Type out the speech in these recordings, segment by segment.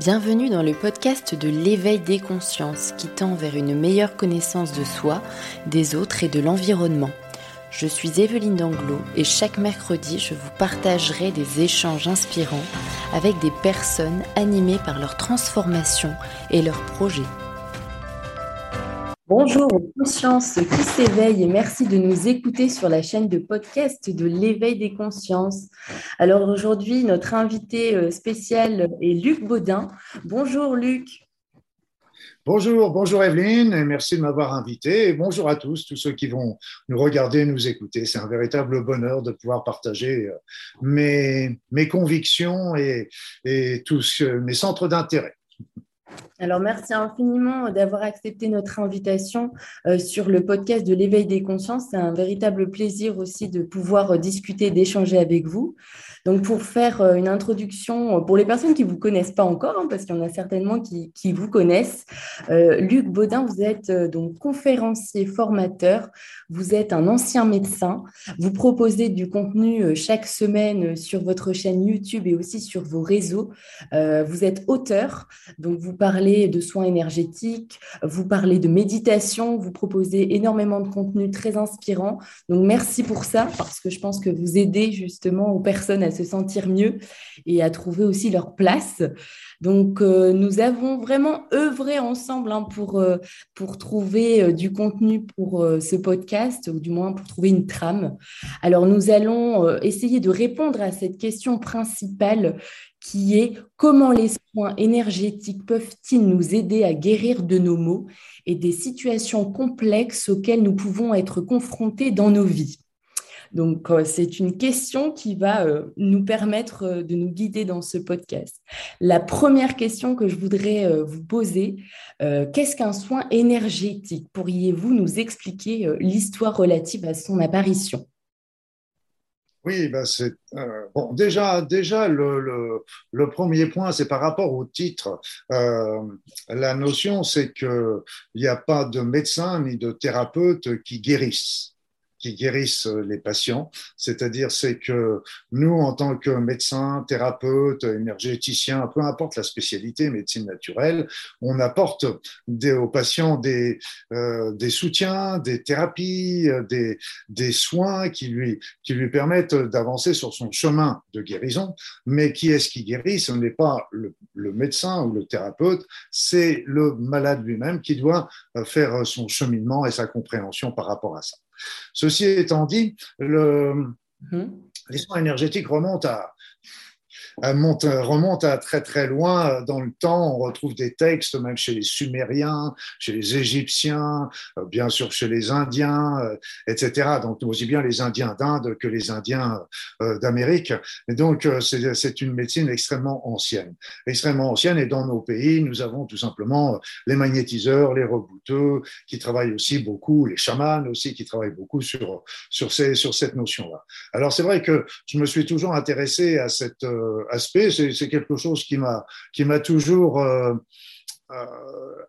Bienvenue dans le podcast de l'éveil des consciences qui tend vers une meilleure connaissance de soi, des autres et de l'environnement. Je suis Evelyne Danglo et chaque mercredi je vous partagerai des échanges inspirants avec des personnes animées par leur transformation et leurs projets. Bonjour aux consciences qui s'éveillent et merci de nous écouter sur la chaîne de podcast de l'éveil des consciences. Alors aujourd'hui, notre invité euh, spécial est Luc Baudin. Bonjour Luc. Bonjour, bonjour Evelyne, et merci de m'avoir invité. Bonjour à tous, tous ceux qui vont nous regarder, nous écouter. C'est un véritable bonheur de pouvoir partager euh, mes, convictions et, et tous mes centres d'intérêt. Alors, merci infiniment d'avoir accepté notre invitation euh, sur le podcast de l'éveil des consciences. C'est un véritable plaisir aussi de pouvoir euh, discuter, d'échanger avec vous. Donc, pour faire euh, une introduction, pour les personnes qui ne vous connaissent pas encore, hein, parce qu'il y en a certainement qui, vous connaissent, Luc Baudin, vous êtes donc conférencier, formateur, vous êtes un ancien médecin, vous proposez du contenu chaque semaine sur votre chaîne YouTube et aussi sur vos réseaux. vous êtes auteur, donc vous parlez de soins énergétiques, vous parlez de méditation, vous proposez énormément de contenu très inspirant. Donc merci pour ça, parce que je pense que vous aidez justement aux personnes à se sentir mieux et à trouver aussi leur place. Donc euh, nous avons vraiment œuvré ensemble hein, pour, euh, pour trouver euh, du contenu pour ce podcast, ou du moins pour trouver une trame. Alors nous allons essayer de répondre à cette question principale qui est comment les soins énergétiques peuvent-ils nous aider à guérir de nos maux et des situations complexes auxquelles nous pouvons être confrontés dans nos vies? Donc, euh, c'est une question qui va euh, nous permettre euh, de nous guider dans ce podcast. La première question que je voudrais vous poser, qu'est-ce qu'un soin énergétique? Pourriez-vous nous expliquer l'histoire relative à son apparition? Oui, ben bon. Déjà, déjà le, premier point, c'est par rapport au titre. La notion, c'est que il n'y a pas de médecin ni de thérapeute qui guérissent qui guérissent les patients. C'est-à-dire, c'est que nous, en tant que médecins, thérapeutes, énergéticiens, peu importe la spécialité, médecine naturelle, on apporte des, aux patients des, euh, des soutiens, des thérapies, des, des soins qui lui, qui lui permettent d'avancer sur son chemin de guérison. Mais qui est-ce qui guérit? Ce n'est pas le, le médecin ou le thérapeute, c'est le malade lui-même qui doit faire son cheminement et sa compréhension par rapport à ça. Ceci étant dit, le, mhm. les soins énergétiques remontent à, monte, remonte à très très loin dans le temps. On retrouve des textes même chez les Sumériens, chez les Égyptiens, euh, bien sûr chez les Indiens, euh, etc. Donc aussi bien les Indiens d'Inde que les Indiens euh, d'Amérique. Et donc c'est une médecine extrêmement ancienne, extrêmement ancienne. Et dans nos pays, nous avons tout simplement les magnétiseurs, les rebouteux, qui travaillent aussi beaucoup, les chamans aussi qui travaillent beaucoup sur sur ces sur cette notion-là. Alors c'est vrai que je me suis toujours intéressé à cette aspect, c'est quelque chose qui m'a toujours euh,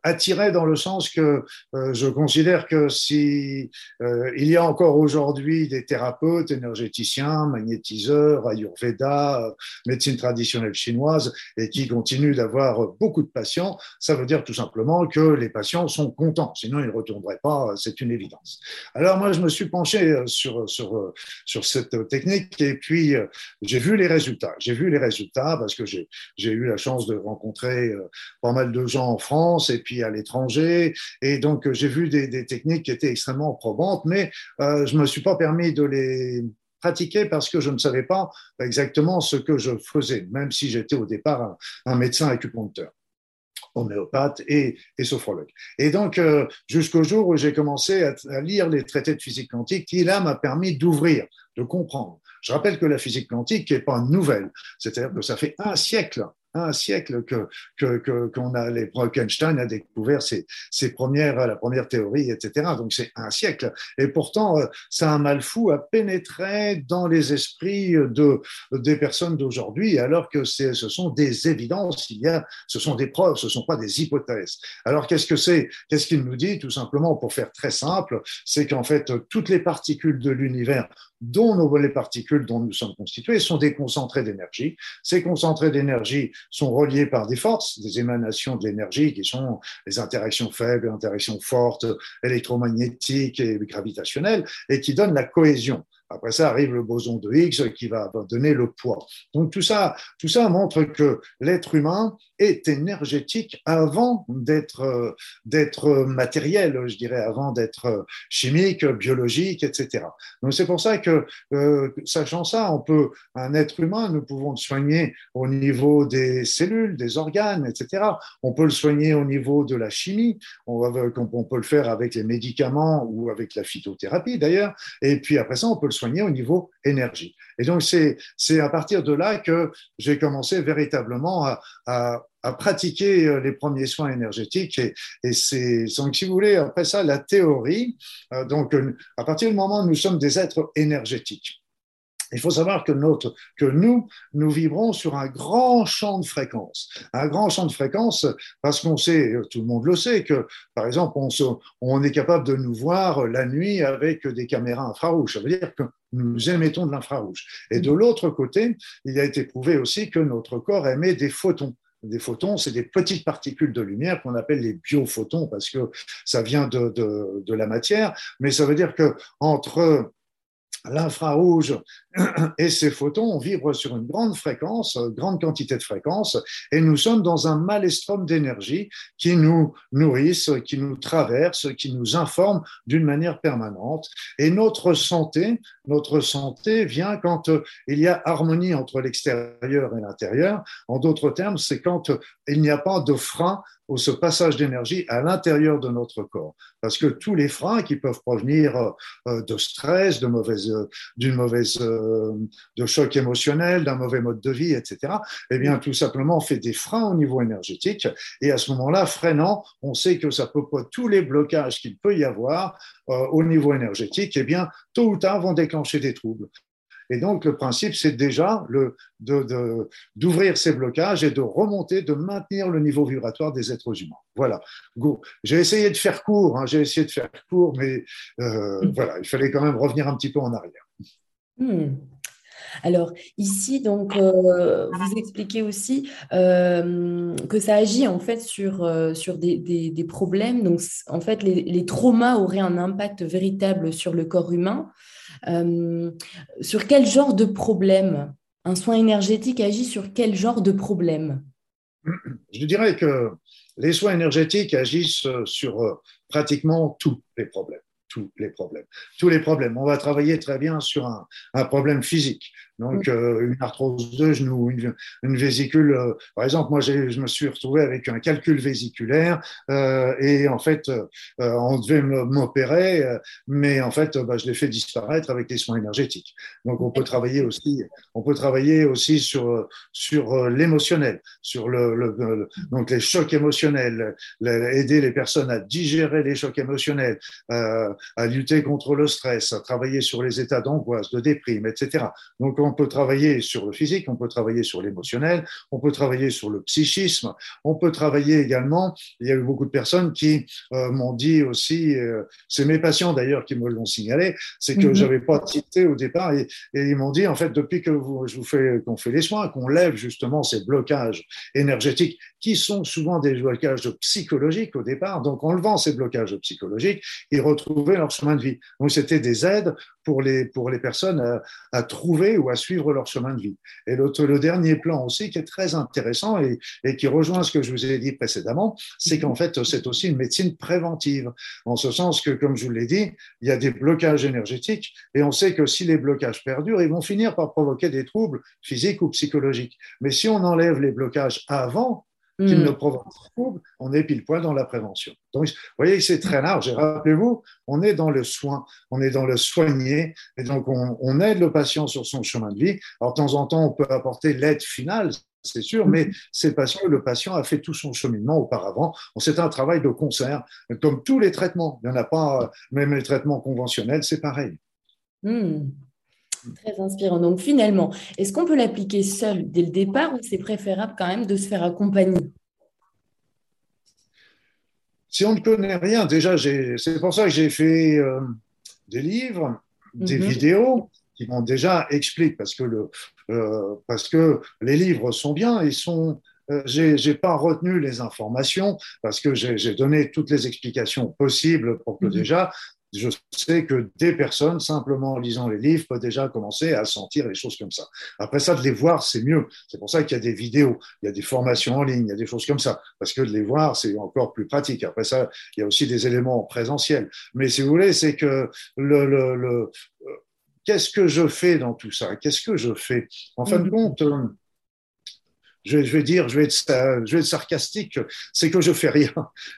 attiré dans le sens que euh, je considère que si euh, il y a encore aujourd'hui des thérapeutes, énergéticiens, magnétiseurs, ayurveda, médecine traditionnelle chinoise et qui continuent d'avoir beaucoup de patients, ça veut dire tout simplement que les patients sont contents, sinon ils ne retourneraient pas, c'est une évidence. Alors moi je me suis penché sur sur sur cette technique et puis j'ai vu les résultats. J'ai vu les résultats parce que j'ai j'ai eu la chance de rencontrer pas mal de gens en France et puis à l'étranger. Et donc, j'ai vu des, techniques qui étaient extrêmement probantes, mais euh, je ne me suis pas permis de les pratiquer parce que je ne savais pas exactement ce que je faisais, même si j'étais au départ un, médecin acupuncteur homéopathe et, et, sophrologue. Et donc, euh, jusqu'au jour où j'ai commencé à, à, lire les traités de physique quantique, qui là m'a permis d'ouvrir, de comprendre. Je rappelle que la physique quantique n'est pas nouvelle, c'est-à-dire que ça fait un siècle un siècle que que qu'on a les Einstein a découvert ses, ses premières la première théorie etc donc c'est un siècle. Et pourtant euh, ça a un mal fou à pénétrer dans les esprits de des personnes d'aujourd'hui alors que c'est ce sont des évidences il y a ce sont des preuves ce sont pas des hypothèses. Alors qu'est-ce que c'est qu'est-ce qu'il nous dit tout simplement pour faire très simple c'est qu'en fait toutes les particules de l'univers dont nos, les particules dont nous sommes constitués sont des concentrés d'énergie. Ces concentrés d'énergie sont reliés par des forces, des émanations de l'énergie qui sont les interactions faibles, les interactions fortes, électromagnétiques et gravitationnelles, et qui donnent la cohésion. Après ça arrive le boson de Higgs qui va donner le poids. Donc tout ça, tout ça montre que l'être humain est énergétique avant d'être d'être matériel, je dirais, avant d'être chimique, biologique, etc. Donc c'est pour ça que, euh, sachant ça, un être humain, nous pouvons le soigner au niveau des cellules, des organes, etc. On peut le soigner au niveau de la chimie. On, on peut le faire avec les médicaments ou avec la phytothérapie d'ailleurs. Et puis après ça, on peut le au niveau énergie. Et donc, c'est à partir de là que j'ai commencé véritablement à, à, pratiquer euh, les premiers soins énergétiques. Et, et c'est, donc, si vous voulez, après ça, la théorie, euh, donc, à partir du moment où nous sommes des êtres énergétiques, il faut savoir que, nous, nous vibrons sur un grand champ de fréquences. Un grand champ de fréquences parce qu'on sait, tout le monde le sait, que par exemple, on, est capable de nous voir la nuit avec des caméras infrarouges. Ça veut dire que nous émettons de l'infrarouge. Et de l'autre côté, il a été prouvé aussi que notre corps émet des photons des photons, c'est des petites particules de lumière qu'on appelle les biophotons parce que ça vient de, de, de, la matière, mais ça veut dire que entre l'infrarouge et ces photons vibrent sur une grande fréquence, grande quantité de fréquence, et nous sommes dans un malestrum d'énergie qui nous nourrissent, qui nous traverse, qui nous informe d'une manière permanente. Et notre santé, notre santé vient quand il y a harmonie entre l'extérieur et l'intérieur. En d'autres termes, c'est quand il n'y a pas de frein ou ce passage d'énergie à l'intérieur de notre corps. Parce que tous les freins qui peuvent provenir euh, de stress, de mauvaise, d'une mauvaise, euh, de choc émotionnel, d'un mauvais mode de vie, etc., eh bien, tout simplement, on fait des freins au niveau énergétique. Et à ce moment-là, freinant, on sait que ça peut pas tous les blocages qu'il peut y avoir euh, au niveau énergétique, eh bien, tôt ou tard, vont déclencher des troubles. Et donc, le principe, c'est déjà d'ouvrir ces blocages et de remonter, de maintenir le niveau vibratoire des êtres humains. Voilà. J'ai essayé de faire court, hein, j'ai essayé de faire court, mais euh, voilà, il fallait quand même revenir un petit peu en arrière. Mm. Alors ici, donc, euh, vous expliquez aussi euh, que ça agit en fait sur, sur des, problèmes. Donc, en fait, les, les, traumas auraient un impact véritable sur le corps humain. Euh, sur quel genre de problème? Un soin énergétique agit sur quel genre de problème? Je dirais que les soins énergétiques agissent sur euh, pratiquement tous les problèmes tous les problèmes. Tous les problèmes. On va travailler très bien sur un, un problème physique. Donc, euh, une arthrose de genou, une, une vésicule. Euh, par exemple, moi, je me suis retrouvé avec un calcul vésiculaire euh, et en fait, euh, on devait m'opérer, mais en fait, bah, je l'ai fait disparaître avec les soins énergétiques. Donc, on peut travailler aussi, on peut travailler aussi sur sur l'émotionnel, sur le, le, donc les chocs émotionnels, aider les personnes à digérer les chocs émotionnels, à lutter contre le stress, à travailler sur les états d'angoisse, de déprime, etc. Donc, on peut travailler sur le physique, on peut travailler sur l'émotionnel, on peut travailler sur le psychisme, on peut travailler également, il y a eu beaucoup de personnes qui euh, m'ont dit aussi, euh, c'est mes patients d'ailleurs qui me l'ont signalé, c'est que mhm. j'avais pas cité au départ et, ils m'ont dit en fait depuis que vous, je vous fais qu'on fait les soins, qu'on lève justement ces blocages énergétiques qui sont souvent des blocages psychologiques au départ, donc en levant ces blocages psychologiques, ils retrouvaient leur chemin de vie. Donc c'était des aides pour les pour les personnes à, à trouver ou à suivre leur chemin de vie. Et le, le dernier plan aussi qui est très intéressant et, et, qui rejoint ce que je vous ai dit précédemment, c'est qu'en fait, c'est aussi une médecine préventive, en ce sens que, comme je vous l'ai dit, il y a des blocages énergétiques et on sait que si les blocages perdurent, ils vont finir par provoquer des troubles physiques ou psychologiques. Mais si on enlève les blocages avant, qu'il hmm. ne provoque trouble, on est pile poil dans la prévention. Donc, vous voyez c'est très large. Et rappelez-vous, on est dans le soin, on est dans le soigner, et donc on, aide le patient sur son chemin de vie. Alors, de temps en temps, on peut apporter l'aide finale, c'est sûr, mais c'est parce que le patient a fait tout son cheminement auparavant. C'est un travail de concert, comme tous les traitements. Il n'y en a pas, même les traitements conventionnels, c'est pareil. Hmm. Très inspirant. Donc finalement, est-ce qu'on peut l'appliquer seul dès le départ ou c'est préférable quand même de se faire accompagner? Si on ne connaît rien, déjà, c'est pour ça que j'ai fait euh, des livres, des mhm. vidéos qui m'ont déjà expliqué, parce que, le, euh, parce que les livres sont bien, ils sont euh, j'ai pas retenu les informations parce que j'ai donné toutes les explications possibles pour que mhm. déjà je sais que des personnes, simplement en lisant les livres, peuvent déjà commencer à sentir les choses comme ça. Après ça, de les voir, c'est mieux. C'est pour ça qu'il y a des vidéos, il y a des formations en ligne, il y a des choses comme ça. Parce que de les voir, c'est encore plus pratique. Après ça, il y a aussi des éléments présentiels. Mais si vous voulez, c'est que le, le, le euh, qu'est-ce que je fais dans tout ça? Qu'est-ce que je fais? En fin de mm-hmm. compte, euh, je, vais dire, je vais, être, je vais être sarcastique, c'est que je fais rien.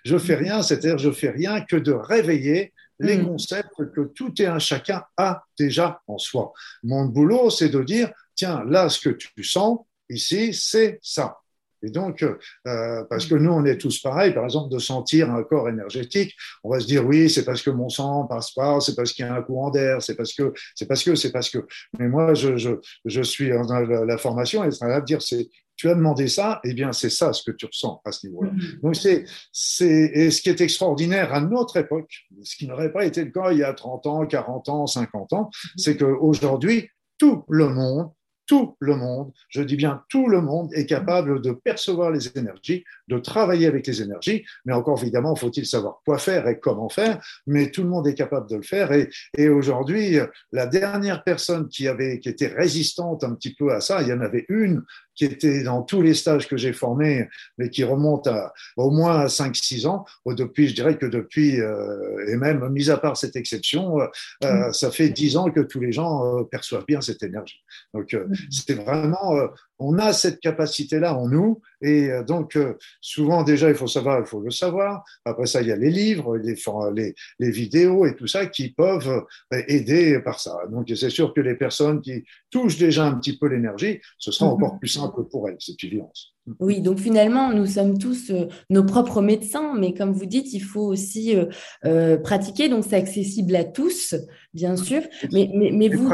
Je fais rien, c'est-à-dire je fais rien que de réveiller les mm. concepts que tout et un chacun a déjà en soi. Mon boulot, c'est de dire, tiens, là, ce que tu sens ici, c'est ça. Et donc, euh, parce que nous, on est tous pareils, par exemple, de sentir un corps énergétique, on va se dire oui, c'est parce que mon sang passe pas, c'est parce qu'il y a un courant d'air, c'est parce que, c'est parce que, c'est parce que. Mais moi, je, je, je suis dans la, formation et ça va dire c'est tu as demandé ça, eh bien, c'est ça ce que tu ressens à ce niveau-là. Mm-hmm. Donc, c'est, c'est, et ce qui est extraordinaire à notre époque, ce qui n'aurait pas été le cas il y a 30 ans, 40 ans, 50 ans, mm-hmm. c'est qu'aujourd'hui, tout le monde tout le monde, je dis bien tout le monde, est capable de percevoir les énergies, de travailler avec les énergies, mais encore évidemment, faut-il savoir quoi faire et comment faire, mais tout le monde est capable de le faire. Et, et aujourd'hui, la dernière personne qui, avait, qui était résistante un petit peu à ça, il y en avait une qui était dans tous les stages que j'ai formés, mais qui remonte à au moins à 5-6 ans. Depuis, je dirais que depuis, euh, et même mis à part cette exception, euh, euh mm. ça fait 10 ans que tous les gens euh, perçoivent bien cette énergie. Donc, euh, mm. c'est vraiment, on a cette capacité-là en nous, et donc souvent déjà, il faut savoir, il faut le savoir. Après ça, il y a les livres, les, les, les vidéos et tout ça qui peuvent aider par ça. Donc, c'est sûr que les personnes qui touchent déjà un petit peu l'énergie, ce sera mm-hmm. encore plus simple pour elle, cette évidence. Oui, donc finalement, nous sommes tous euh, nos propres médecins, mais comme vous dites, il faut aussi euh, euh, pratiquer, donc c'est accessible à tous, bien sûr. Mais, mais, mais vous...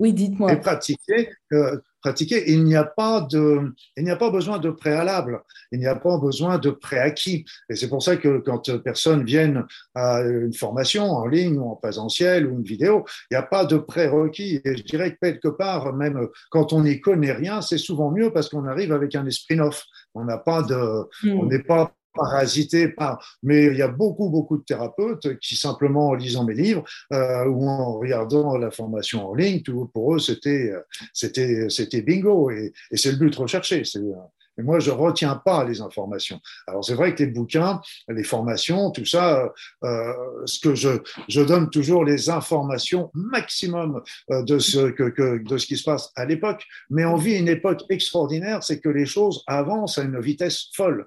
Oui, dites-moi. Et pratiquer, pratiquer. Il n'y a pas de, il n'y a pas besoin de préalable. Il n'y a pas besoin de préacquis. Et c'est pour ça que quand personne viennent à une formation en ligne ou en présentiel ou une vidéo, il n'y a pas de prérequis. Et je dirais que quelque part, même quand on n'y connaît rien, c'est souvent mieux parce qu'on arrive avec un esprit neuf. On n'a pas de, hmm. on n'est pas parasité par. Mais il y a beaucoup, beaucoup de thérapeutes qui, simplement en lisant mes livres euh, ou en regardant la formation en ligne, tout, pour eux, c'était, c'était, c'était bingo. Et, et c'est le but recherché. C'est, et moi, je retiens pas les informations. Alors, c'est vrai que les bouquins, les formations, tout ça, euh, ce que je, je donne toujours les informations maximum euh, de ce, que, que, de ce qui se passe à l'époque. Mais on vit une époque extraordinaire, c'est que les choses avancent à une vitesse folle.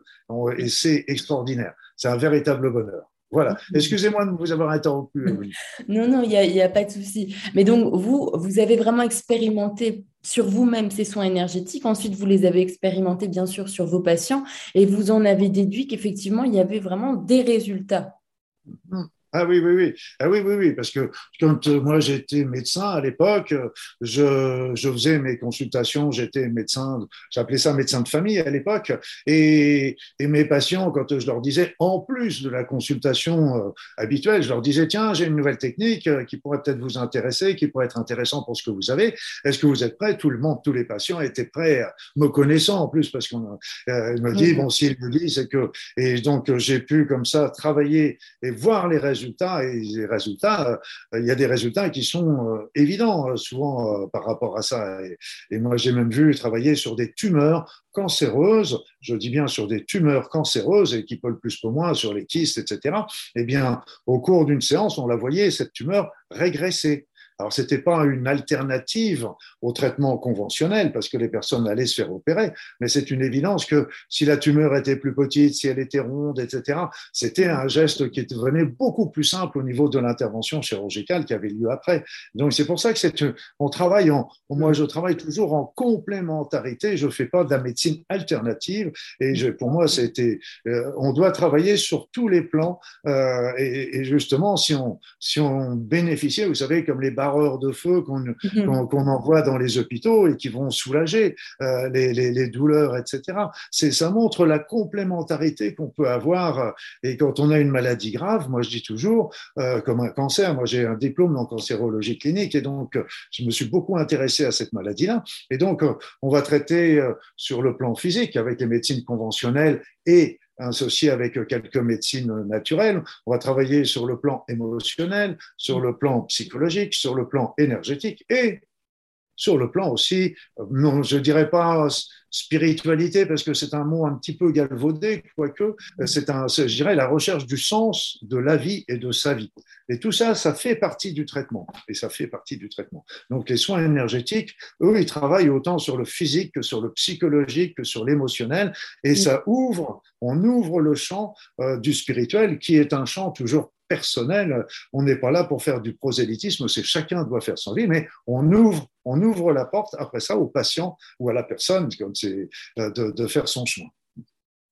Et c'est extraordinaire. C'est un véritable bonheur. Voilà. Excusez-moi de vous avoir interrompu. non, non, il n'y a, a, pas de souci. Mais donc, vous, vous avez vraiment expérimenté sur vous-même ces soins énergétiques. Ensuite, vous les avez expérimentés, bien sûr, sur vos patients et vous en avez déduit qu'effectivement, il y avait vraiment des résultats. Mmh. Ah oui, oui, oui. Ah oui, oui, oui. Parce que quand euh, moi j'étais médecin à l'époque, je, je, faisais mes consultations, j'étais médecin, j'appelais ça médecin de famille à l'époque. Et, et, mes patients, quand je leur disais, en plus de la consultation euh, habituelle, je leur disais, tiens, j'ai une nouvelle technique euh, qui pourrait peut-être vous intéresser, qui pourrait être intéressant pour ce que vous avez. Est-ce que vous êtes prêts? Tout le monde, tous les patients étaient prêts, me connaissant en plus, parce qu'on euh, me dit, bon, s'il me dit, c'est que. Et donc, j'ai pu comme ça travailler et voir les résultats et les résultats, euh, il y a des résultats qui sont euh, évidents euh, souvent par rapport à ça. Et, moi, j'ai même vu travailler sur des tumeurs cancéreuses, je dis bien sur des tumeurs cancéreuses et qui peuvent plus que moins sur les kystes, etc. Eh bien, au cours d'une séance, on la voyait, cette tumeur régresser. Alors, ce n'était pas une alternative au traitement conventionnel parce que les personnes allaient se faire opérer, mais c'est une évidence que si la tumeur était plus petite, si elle était ronde, etc., c'était un geste qui devenait beaucoup plus simple au niveau de l'intervention chirurgicale qui avait lieu après. Donc, c'est pour ça que on travaille en, moi, je travaille toujours en complémentarité. Je ne fais pas de la médecine alternative et pour moi, c'était, euh, on doit travailler sur tous les plans euh, et, et, justement, si on, si on bénéficiait, vous savez, comme les barreurs de feu mhm. qu'on envoie dans les hôpitaux et qui vont soulager euh, les, les, les, douleurs, etc. Ça montre la complémentarité qu'on peut avoir. Et quand on a une maladie grave, moi je dis toujours, euh, comme un cancer, moi j'ai un diplôme en cancérologie clinique et donc je me suis beaucoup intéressé à cette maladie-là. Et donc on va traiter sur le plan physique avec les médecines conventionnelles et associé avec quelques médecines naturelles. On va travailler sur le plan émotionnel, sur le plan psychologique, sur le plan énergétique et sur le plan aussi, non, je dirais pas spiritualité parce que c'est un mot un petit peu galvaudé, quoique c'est un, je dirais la recherche du sens de la vie et de sa vie. Et tout ça, ça fait partie du traitement. Et ça fait partie du traitement. Donc les soins énergétiques, eux, ils travaillent autant sur le physique que sur le psychologique que sur l'émotionnel. Et ça ouvre, on ouvre le champ euh, du spirituel qui est un champ toujours personnel. On n'est pas là pour faire du prosélytisme, c'est chacun doit faire son vie, mais on ouvre, on ouvre la porte après ça au patient ou à la personne comme c'est euh, de, de faire son chemin.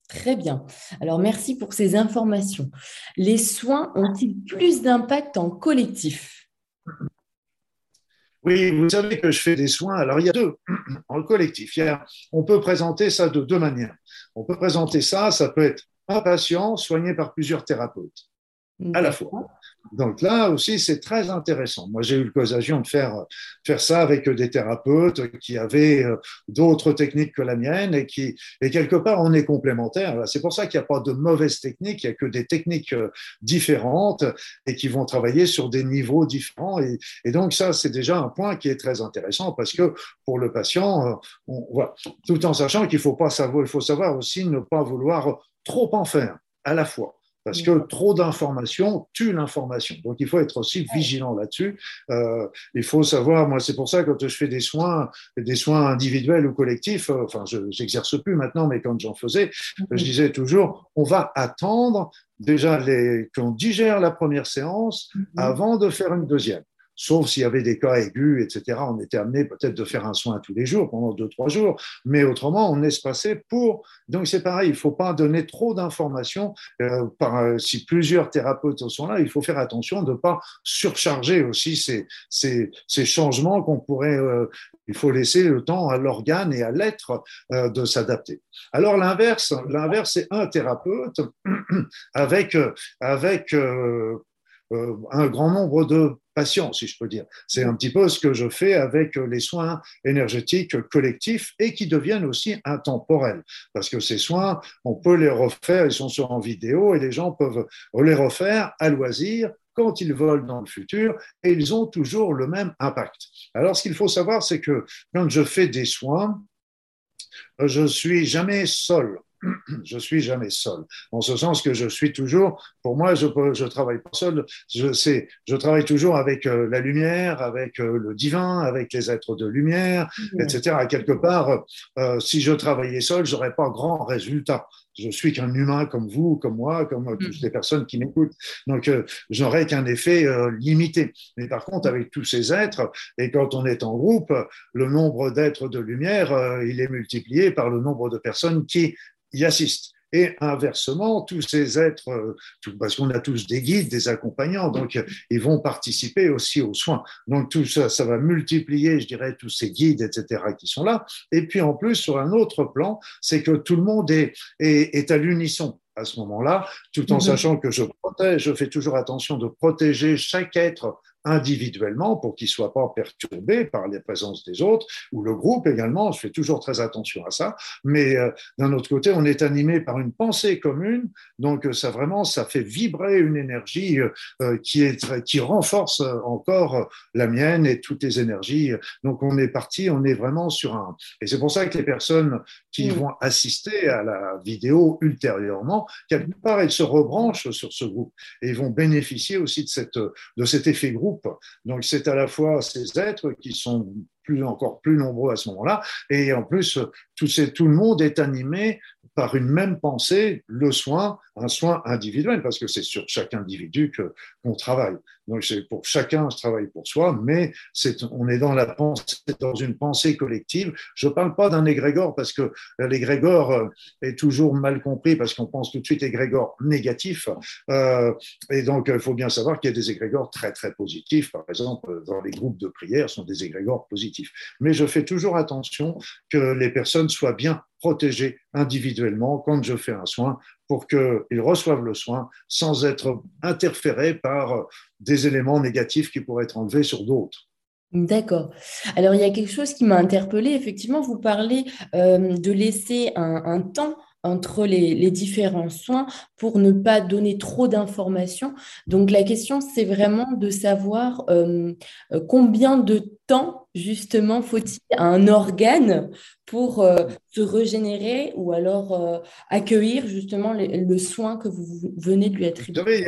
Très bien. Alors, merci pour ces informations. Les soins ont-ils plus d'impact en collectif? Oui, vous savez que je fais des soins. Alors, il y a deux en collectif. on peut présenter ça de deux manières. On peut présenter ça, ça peut être un patient soigné par plusieurs thérapeutes à la fois. Donc là aussi, c'est très intéressant. Moi, j'ai eu l'occasion de faire, faire ça avec des thérapeutes qui avaient euh, d'autres techniques que la mienne et qui, et quelque part, on est complémentaires. C'est pour ça qu'il n'y a pas de mauvaises techniques, il n'y a que des techniques euh, différentes et qui vont travailler sur des niveaux différents. Et, et donc, ça, c'est déjà un point qui est très intéressant parce que pour le patient, euh, on, voilà, tout en sachant qu'il faut pas savoir, il faut savoir aussi ne pas vouloir trop en faire à la fois parce que trop d'informations tue l'information. Donc il faut être aussi vigilant là-dessus. Euh, il faut savoir, moi c'est pour ça que quand je fais des soins, des soins individuels ou collectifs, euh, enfin je n'exerce plus maintenant, mais quand j'en faisais, je mhm. disais toujours, on va attendre déjà qu'on digère la première séance mhm. avant de faire une deuxième sauf s'il y avait des cas aigus, etc. On était amené peut-être de faire un soin tous les jours, pendant deux, trois jours, mais autrement, on espacé pour... Donc c'est pareil, il ne faut pas donner trop d'informations. Euh, par, si plusieurs thérapeutes sont là, il faut faire attention de ne pas surcharger aussi ces, ces, changements qu'on pourrait... Euh, il faut laisser le temps à l'organe et à l'être euh, de s'adapter. Alors l'inverse, l'inverse, c'est un thérapeute avec, avec euh, un grand nombre de patients, si je peux dire. C'est un petit peu ce que je fais avec les soins énergétiques collectifs et qui deviennent aussi intemporels. Parce que ces soins, on peut les refaire, ils sont sur en vidéo et les gens peuvent les refaire à loisir quand ils volent dans le futur et ils ont toujours le même impact. Alors, ce qu'il faut savoir, c'est que quand je fais des soins, je suis jamais seul. je suis jamais seul. En ce sens que je suis toujours, pour moi, je je travaille pas seul. Je sais, je travaille toujours avec euh, la lumière, avec euh, le divin, avec les êtres de lumière, etc. quelque part, euh, si je travaillais seul, j'aurais pas grand résultat. Je suis qu'un humain comme vous, comme moi, comme toutes mm. les personnes qui m'écoutent. Donc, j'aurais qu'un effet limité. Mais par contre, avec tous ces êtres, et quand on est en groupe, le nombre d'êtres de lumière, il est multiplié par le nombre de personnes qui y assistent. Et inversement, tous ces êtres, euh, parce qu'on a tous des guides, des accompagnants, donc ils vont participer aussi aux soins. Donc tout ça, ça va multiplier, je dirais, tous ces guides, etc., qui sont là. Et puis en plus, sur un autre plan, c'est que tout le monde est, est, est à l'unisson à ce moment-là, tout en mm-hmm. sachant que je protège, je fais toujours attention de protéger chaque être individuellement pour qu'il ne soit pas perturbé par les présences des autres, ou le groupe également, je fais toujours très attention à ça, mais euh, d'un autre côté, on est animé par une pensée commune, donc euh, ça vraiment, ça fait vibrer une énergie euh, qui, est, qui renforce encore la mienne et toutes les énergies. Donc on est parti, on est vraiment sur un... Et c'est pour ça que les personnes qui vont assister à la vidéo ultérieurement, quelque part, elles se rebranchent sur ce groupe et vont bénéficier aussi de, cette, de cet effet groupe. Donc c'est à la fois ces êtres qui sont plus, encore plus nombreux à ce moment-là, et en plus tout, le monde est animé par une même pensée le soin, un soin individuel, parce que c'est sur chaque individu qu'on travaille. Donc c'est pour chacun, je travaille pour soi, mais on est dans une pensée collective. Je ne parle pas d'un égrégore parce que l'égrégore euh, est toujours mal compris parce qu'on pense tout de suite égrégore négatif. Euh, et donc il faut bien savoir qu'il y a des égrégores très très positifs. Par exemple, dans les groupes de prière, sont des égrégores positifs. Mais je fais toujours attention que les personnes soient bien protégées individuellement quand je fais un soin pour qu'ils reçoivent le soin sans être interférés par des éléments négatifs qui pourraient être enlevés sur d'autres. D'accord. Alors, il y a quelque chose qui m'a interpellée. Effectivement, vous parlez euh, de laisser un, temps entre les, différents soins pour ne pas donner trop d'informations. Donc, la question, c'est vraiment de savoir euh, euh, combien de temps, justement, faut-il à un organe pour se régénérer ou alors accueillir, justement, le, soin que vous venez de lui attribuer?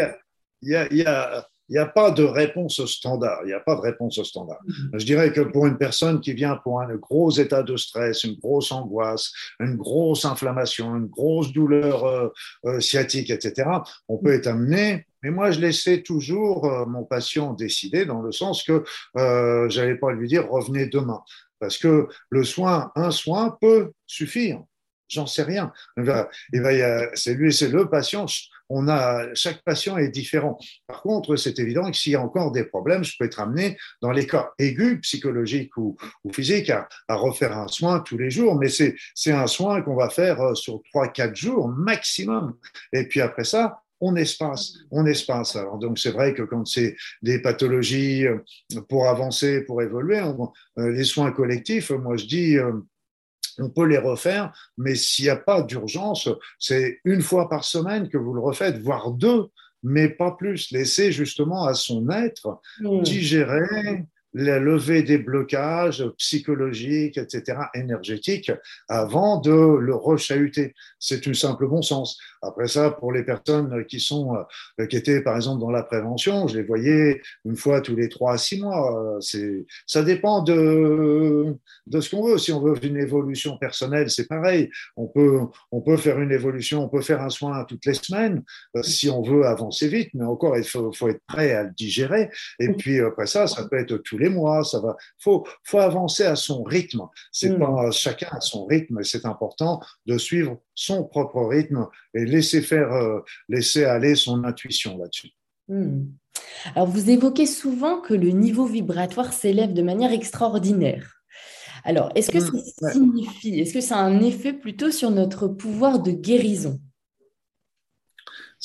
il y a il n'y a pas de réponse standard. Il n'y a pas de réponse standard. Mm-hmm. Je dirais que pour une personne qui vient pour un gros état de stress, une grosse angoisse, une grosse inflammation, une grosse douleur euh, euh, sciatique, etc., on peut être amené. Mais moi, je laissais toujours euh, mon patient décider dans le sens que euh, j'allais pas lui dire revenez demain. Parce que le soin, un soin peut suffire. J'en sais rien. C'est lui, c'est le patient on a, chaque patient est différent. Par contre, c'est évident que s'il y a encore des problèmes, je peux être amené dans les cas aigus, psychologiques ou, physiques, à, refaire un soin tous les jours. Mais c'est un soin qu'on va faire euh, sur trois, quatre jours maximum. Et puis après ça, on espace, on espace. Alors donc c'est vrai que quand c'est des pathologies euh, pour avancer, pour évoluer, euh, les soins collectifs, moi je dis on peut les refaire, mais s'il n'y a pas d'urgence, c'est une fois par semaine que vous le refaites, voire deux, mais pas plus. Laissez justement à son être mmh. digérer, la levée des blocages psychologiques, etc., énergétiques, avant de le rechahuter. C'est un simple bon sens. Après ça, pour les personnes qui sont, euh, qui étaient par exemple dans la prévention, je les voyais une fois tous les trois à six mois. C'est, ça dépend de, de ce qu'on veut. Si on veut une évolution personnelle, c'est pareil. On peut, on peut faire une évolution, on peut faire un soin toutes les semaines euh, si on veut avancer vite, mais encore, il faut, faut être prêt à le digérer. Et puis après ça, ça peut être tous les mois, ça va. Faut, faut avancer à son rythme. C'est mm. pas chacun à son rythme, et c'est important de suivre son propre rythme et laisser faire, euh, laisser aller son intuition là-dessus. Mm. Alors, vous évoquez souvent que le niveau vibratoire s'élève de manière extraordinaire. Alors, est-ce que mm. ça signifie, est-ce que ça a un effet plutôt sur notre pouvoir de guérison?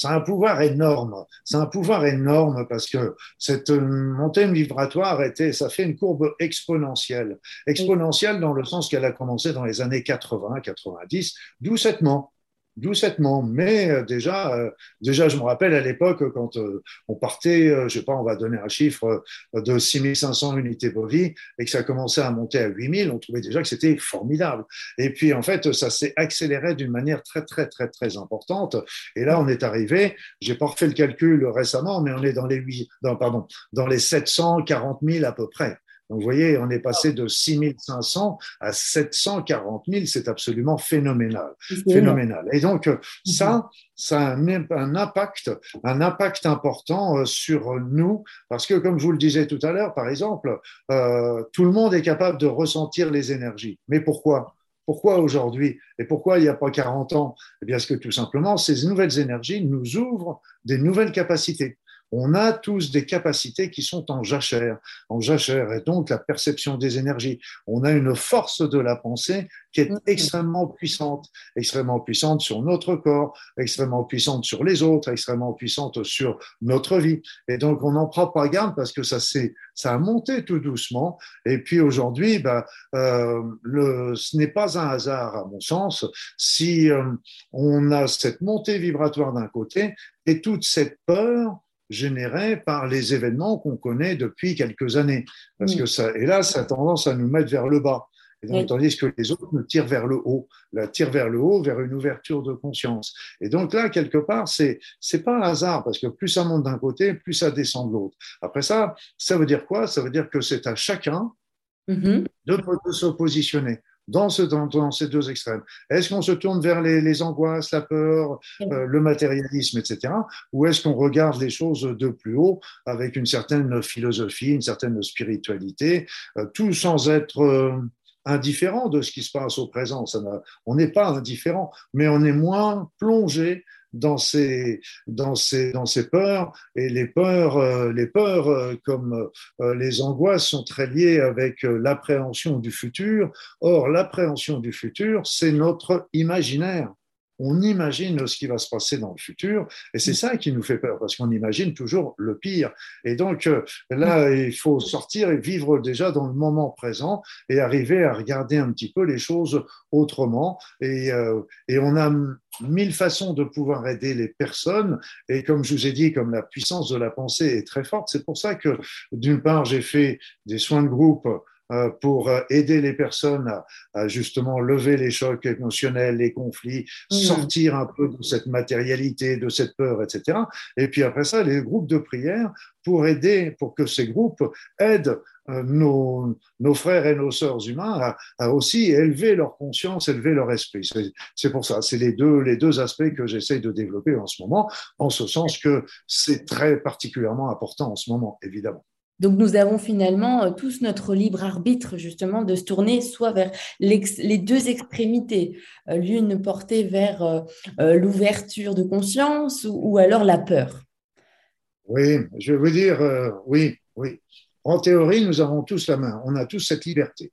C'est un pouvoir énorme. C'est un pouvoir énorme parce que cette montée vibratoire était, ça fait une courbe exponentielle. Exponentielle dans le sens qu'elle a commencé dans les années 80, 90, doucement doucettement. Mais euh, déjà, euh, déjà, je me rappelle à l'époque quand euh, on partait, je sais pas, on va donner un chiffre de 6500 unités bovies et que ça commençait à monter à 8000, on trouvait déjà que c'était formidable. Et puis en fait, ça s'est accéléré d'une manière très très très très importante. Et là, on est arrivé. J'ai pas refait le calcul récemment, mais on est dans les 8, pardon, dans les 740 000 à peu près. Donc, vous voyez, on est passé de 6500 à 740 000. C'est absolument phénoménal. Phénoménal. Et donc, euh, mhm. ça, ça a un, impact, un impact important euh, sur nous, parce que, comme je vous le disais tout à l'heure, par exemple, euh, tout le monde est capable de ressentir les énergies. Mais pourquoi? Pourquoi aujourd'hui? Et pourquoi il n'y a pas 40 ans? Eh bien, parce que tout simplement, ces nouvelles énergies nous ouvrent des nouvelles capacités on a tous des capacités qui sont en jachère, en jachère, et donc la perception des énergies. On a une force de la pensée qui est mm-hmm. extrêmement puissante, extrêmement puissante sur notre corps, extrêmement puissante sur les autres, extrêmement puissante sur notre vie. Et donc, on n'en prend pas garde parce que ça, ça a monté tout doucement. Et puis aujourd'hui, bah, euh, le, ce n'est pas un hasard, à mon sens, si euh, on a cette montée vibratoire d'un côté et toute cette peur généré par les événements qu'on connaît depuis quelques années. Parce que ça, et là, ça a tendance à nous mettre vers le bas. Et Tandis que les autres nous tirent vers le haut, la tirent vers le haut, vers une ouverture de conscience. Et donc là, quelque part, c'est c'est pas un hasard parce que plus ça monte d'un côté, plus ça descend de l'autre. Après ça, ça veut dire quoi? Ça veut dire que c'est à chacun mm-hmm. de, se positionner. Dans, ce, dans, ces deux extrêmes. Est-ce qu'on se tourne vers les, angoisses, la peur, euh, le matérialisme, etc. Ou est-ce qu'on regarde les choses de plus haut avec une certaine philosophie, une certaine spiritualité, euh, tout sans être euh, indifférent de ce qui se passe au présent? on n'est pas indifférent, mais on est moins plongé dans ces, dans ces, dans ces peurs. Et les peurs, euh, les peurs euh, comme euh, les angoisses sont très liées avec l'appréhension du futur. Or, l'appréhension du futur, c'est notre imaginaire on imagine ce qui va se passer dans le futur, et c'est ça qui nous fait peur, parce qu'on imagine toujours le pire. Et donc euh, là, il faut sortir et vivre déjà dans le moment présent et arriver à regarder un petit peu les choses autrement. Et, euh, et on a mille façons de pouvoir aider les personnes, et comme je vous ai dit, comme la puissance de la pensée est très forte, c'est pour ça que d'une part, j'ai fait des soins de groupe pour euh, aider les personnes à, justement lever les chocs émotionnels, les conflits, mmh. sortir un peu de cette matérialité, de cette peur, etc. Et puis après ça, les groupes de prière pour aider, pour que ces groupes aident euh, nos, nos, frères et nos sœurs humains à, aussi élever leur conscience, élever leur esprit. C'est pour ça, c'est les deux, les deux aspects que j'essaye de développer en ce moment, en ce sens que c'est très particulièrement important en ce moment, évidemment. Donc nous avons finalement euh, tous notre libre arbitre justement de se tourner soit vers les deux extrémités, euh, l'une portée vers euh, l'ouverture de conscience ou, alors la peur. Oui, je veux dire, oui, oui. En théorie, nous avons tous la main, on a tous cette liberté.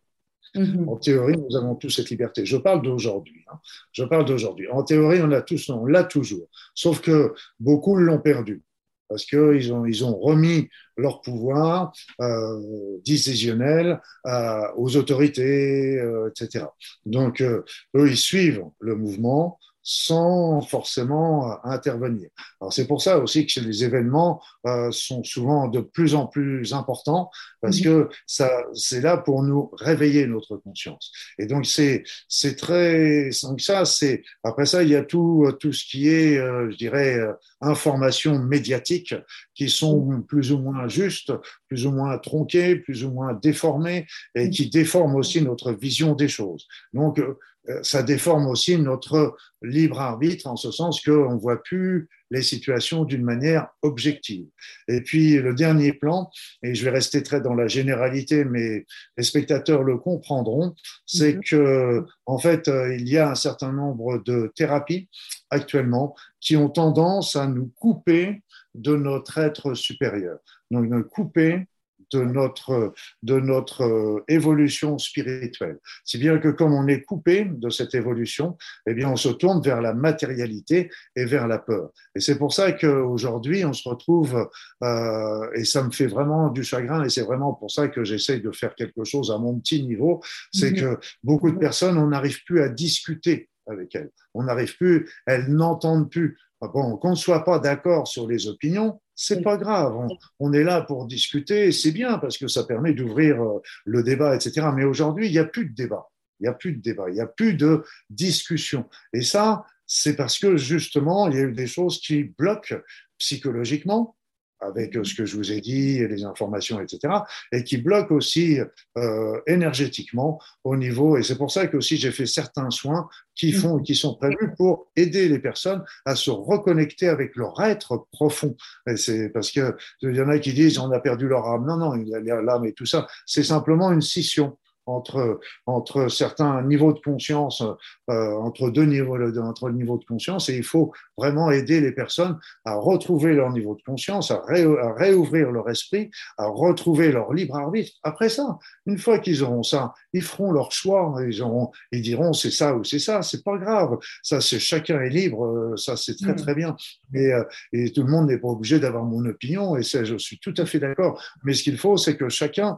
Mhm. En théorie, nous avons tous cette liberté. Je parle d'aujourd'hui. Hein. Je parle d'aujourd'hui. En théorie, on l'a tous, on l'a toujours. Sauf que beaucoup l'ont perdu parce qu'ils ont, ils ont remis leur pouvoir euh, décisionnel euh, aux autorités, euh, etc. Donc, eux, ils suivent le mouvement, sans forcément euh, intervenir. Alors c'est pour ça aussi que les événements euh, sont souvent de plus en plus importants parce mhm. que ça c'est là pour nous réveiller notre conscience. Et donc c'est c'est très donc ça c'est après ça il y a tout tout ce qui est euh, je dirais information médiatique qui sont plus ou moins justes, plus ou moins tronquées, plus ou moins déformées et qui déforment aussi notre vision des choses. Donc euh, ça déforme aussi notre libre arbitre en ce sens qu'on ne voit plus les situations d'une manière objective. Et puis le dernier plan, et je vais rester très dans la généralité, mais les spectateurs le comprendront, c'est mhm. que en fait euh, il y a un certain nombre de thérapies actuellement qui ont tendance à nous couper de notre être supérieur. Donc nous couper de notre, de notre euh, évolution spirituelle. Si bien que comme on est coupé de cette évolution, eh bien, on se tourne vers la matérialité et vers la peur. Et c'est pour ça qu'aujourd'hui, on se retrouve, euh, et ça me fait vraiment du chagrin, et c'est vraiment pour ça que j'essaye de faire quelque chose à mon petit niveau, c'est mhm. que beaucoup de personnes, on n'arrive plus à discuter avec elles. On n'arrive plus, elles n'entendent plus. Bon, qu'on ne soit pas d'accord sur les opinions, c'est pas grave. On, est là pour discuter, c'est bien parce que ça permet d'ouvrir euh, le débat, etc. Mais aujourd'hui, il n'y a plus de débat. Il n'y a plus de débat. Il n'y a plus de discussion. Et ça, c'est parce que justement, il y a eu des choses qui bloquent psychologiquement avec ce que je vous ai dit, les informations, etc., et qui bloquent aussi euh, énergétiquement au niveau. Et c'est pour ça que aussi j'ai fait certains soins qui font, qui sont prévus pour aider les personnes à se reconnecter avec leur être profond. Et c'est parce que il y en a qui disent on a perdu leur âme. Non, non, l'âme et tout ça, c'est simplement une scission entre, entre certains niveaux de conscience, euh, entre deux niveaux, entre niveaux de conscience, et il faut vraiment aider les personnes à retrouver leur niveau de conscience, à, réouvrir leur esprit, à retrouver leur libre arbitre. Après ça, une fois qu'ils auront ça, ils feront leur choix, ils, auront, ils diront c'est ça ou c'est ça, c'est pas grave, ça c'est chacun est libre, euh, ça c'est très mm. très bien. Et, euh, et tout le monde n'est pas obligé d'avoir mon opinion, et ça, je suis tout à fait d'accord. Mais ce qu'il faut, c'est que chacun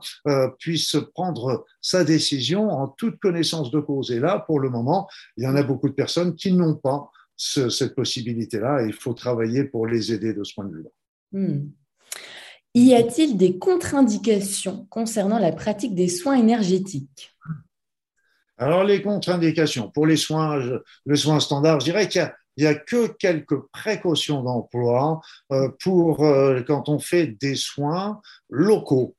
puisse prendre sa décision en toute connaissance de cause. Et là, pour le moment, il y en a beaucoup de personnes qui n'ont pas cette possibilité-là et il faut travailler pour les aider de ce point de vue-là. Hmm. Y a-t-il des contre-indications concernant la pratique des soins énergétiques? Alors, les contre-indications, pour les soins, le soin standard, je dirais qu'il n'y a, que quelques précautions d'emploi euh, pour euh, quand on fait des soins locaux,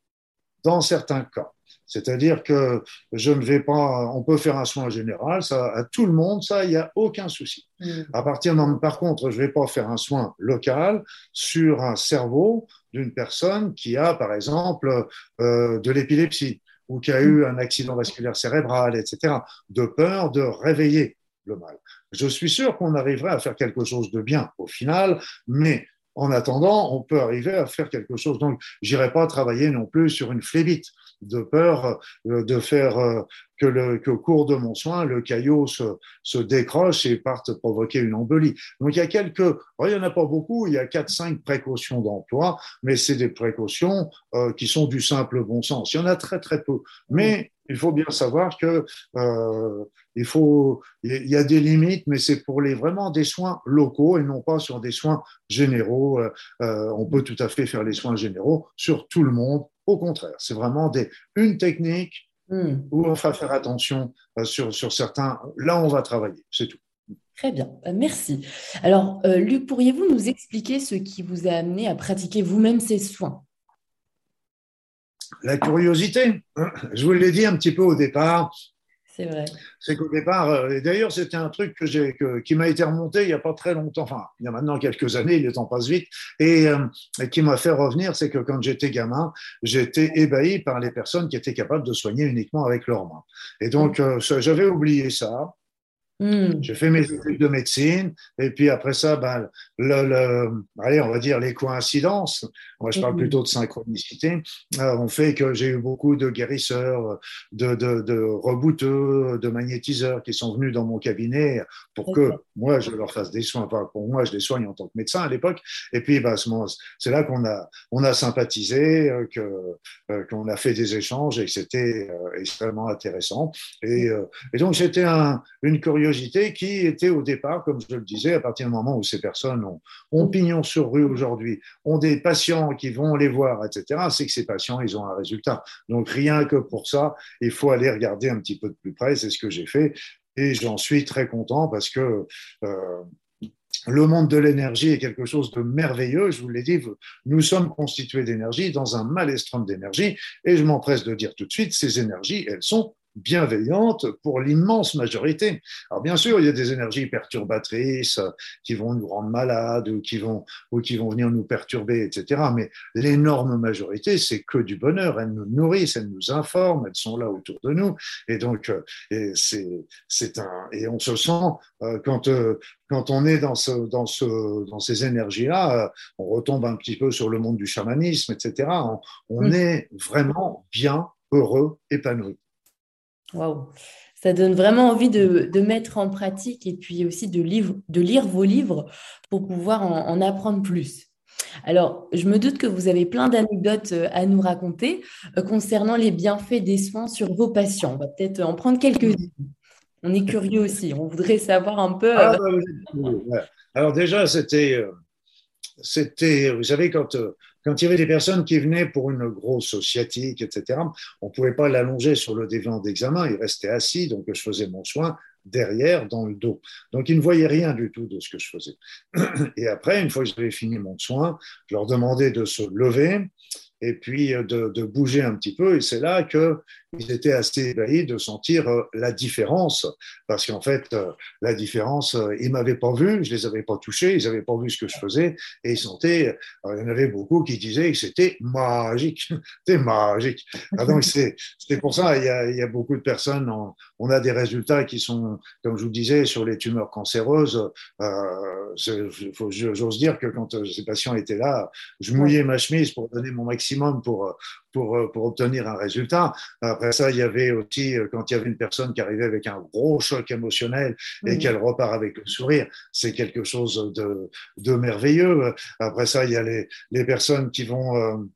dans certains cas. C'est-à-dire que je ne vais pas, on peut faire un soin général, ça, à tout le monde, ça, il n'y a aucun souci. Mm. À partir de, par contre, je ne vais pas faire un soin local sur un cerveau d'une personne qui a, par exemple, euh, de l'épilepsie ou qui a eu un accident vasculaire cérébral, etc., de peur de réveiller le mal. Je suis sûr qu'on arriverait à faire quelque chose de bien au final, mais en attendant, on peut arriver à faire quelque chose. Donc, j'irai pas travailler non plus sur une flébite de peur euh, de faire euh, que, le, que au cours de mon soin, le caillot se, se décroche et parte provoquer une embolie. Donc il y a quelques, il n'y en a pas beaucoup, il y a quatre, cinq précautions d'emploi, mais c'est des précautions euh, qui sont du simple bon sens. Il y en a très très peu, mais il faut bien savoir que euh, il faut, il y a des limites, mais c'est pour les vraiment des soins locaux et non pas sur des soins généraux. Euh, on peut tout à fait faire les soins généraux sur tout le monde au contraire, c'est vraiment des, une technique hmm. où on va faire attention euh, sur, sur certains. Là, on va travailler, c'est tout. Très bien, bah, merci. Alors, euh, Luc, pourriez-vous nous expliquer ce qui vous a amené à pratiquer vous-même ces soins? La curiosité. Je vous l'ai dit un petit peu au départ, c'est vrai. C'est qu'au départ, euh, et d'ailleurs, c'était un truc que j'ai, qui m'a été remonté il n'y a pas très longtemps, enfin, il y a maintenant quelques années, le temps passe vite, et, euh, et qui m'a fait revenir, c'est que quand j'étais gamin, j'étais ébahi par les personnes qui étaient capables de soigner uniquement avec leurs mains. Et donc, mmh. euh, j'avais oublié ça. Hmm. J'ai fait mes études de médecine et puis après ça, ben, le, le, allez, on va dire les coïncidences. Moi, je parle hmm. plutôt de synchronicité. Euh, ont fait que j'ai eu beaucoup de guérisseurs, de, de, de, rebouteux, de magnétiseurs qui sont venus dans mon cabinet pour que moi je leur fasse des soins. Enfin, pour moi, je les soigne en tant que médecin à l'époque. Et puis, ben, c'est là qu'on a, on a sympathisé, euh, que euh, qu'on a fait des échanges et que c'était extrêmement intéressant. Et, et donc, c'était un, une curiosité qui était au départ, comme je le disais, à partir du moment où ces personnes ont, pignon sur rue aujourd'hui, ont des patients qui vont les voir, etc., c'est que ces patients, ils ont un résultat. Donc rien que pour ça, il faut aller regarder un petit peu de plus près, c'est ce que j'ai fait. Et j'en suis très content parce que euh, le monde de l'énergie est quelque chose de merveilleux. Je vous l'ai dit, nous sommes constitués d'énergie dans un maelstrom d'énergie. Et je m'empresse de dire tout de suite, ces énergies, elles sont bienveillante pour l'immense majorité. Alors bien sûr, il y a des énergies perturbatrices euh, qui vont nous rendre malades ou qui vont, ou qui vont venir nous perturber, etc. Mais l'énorme majorité, c'est que du bonheur. Elles nous nourrissent, elles nous informent, elles sont là autour de nous. Et donc, euh, et c'est, c'est un, et on se sent euh, quand quand on est dans, ce, dans, ce, dans ces énergies-là, on retombe un petit peu sur le monde du chamanisme, etc. On, on mm. est vraiment bien, heureux, épanoui. Waouh ça donne vraiment envie de, mettre en pratique et puis aussi de, de lire vos livres pour pouvoir en, apprendre plus. Alors, je me doute que vous avez plein d'anecdotes euh, à nous raconter euh, concernant les bienfaits des soins sur vos patients. On va peut-être en prendre quelques-unes. On est curieux aussi. On voudrait savoir un peu. Ah, euh, bah, Alors déjà, c'était, c'était, vous savez, quand quand il y avait des personnes qui venaient pour une grosse sciatique, etc., on ne pouvait pas l'allonger sur le divan d'examen, il restait assis, donc je faisais mon soin derrière, dans le dos. Donc, ils ne voyaient rien du tout de ce que je faisais. Et après, une fois que j'avais fini mon soin, je leur demandais de se lever et puis euh, de, bouger un petit peu. Et c'est là qu'ils étaient assez ébahis de sentir euh, la différence, parce qu'en fait, euh, la différence, ils m'avaient pas vu, je les avais pas touchés, ils n'avaient pas vu ce que je faisais, et ils sentaient, il y en avait beaucoup qui disaient que c'était magique, c'était magique. Ah, donc c'est pour ça, il y, a, il y a beaucoup de personnes, on, on, a des résultats qui sont, comme je vous disais, sur les tumeurs cancéreuses, euh, j'ose dire que quand ces patients étaient là, je mouillais ma chemise pour donner mon maximum pour, pour, pour obtenir un résultat. Après ça, il y avait aussi, quand il y avait une personne qui arrivait avec un gros choc émotionnel et qu'elle repart avec le sourire, c'est quelque chose de, de merveilleux. Après ça, il y a les, les personnes qui vont...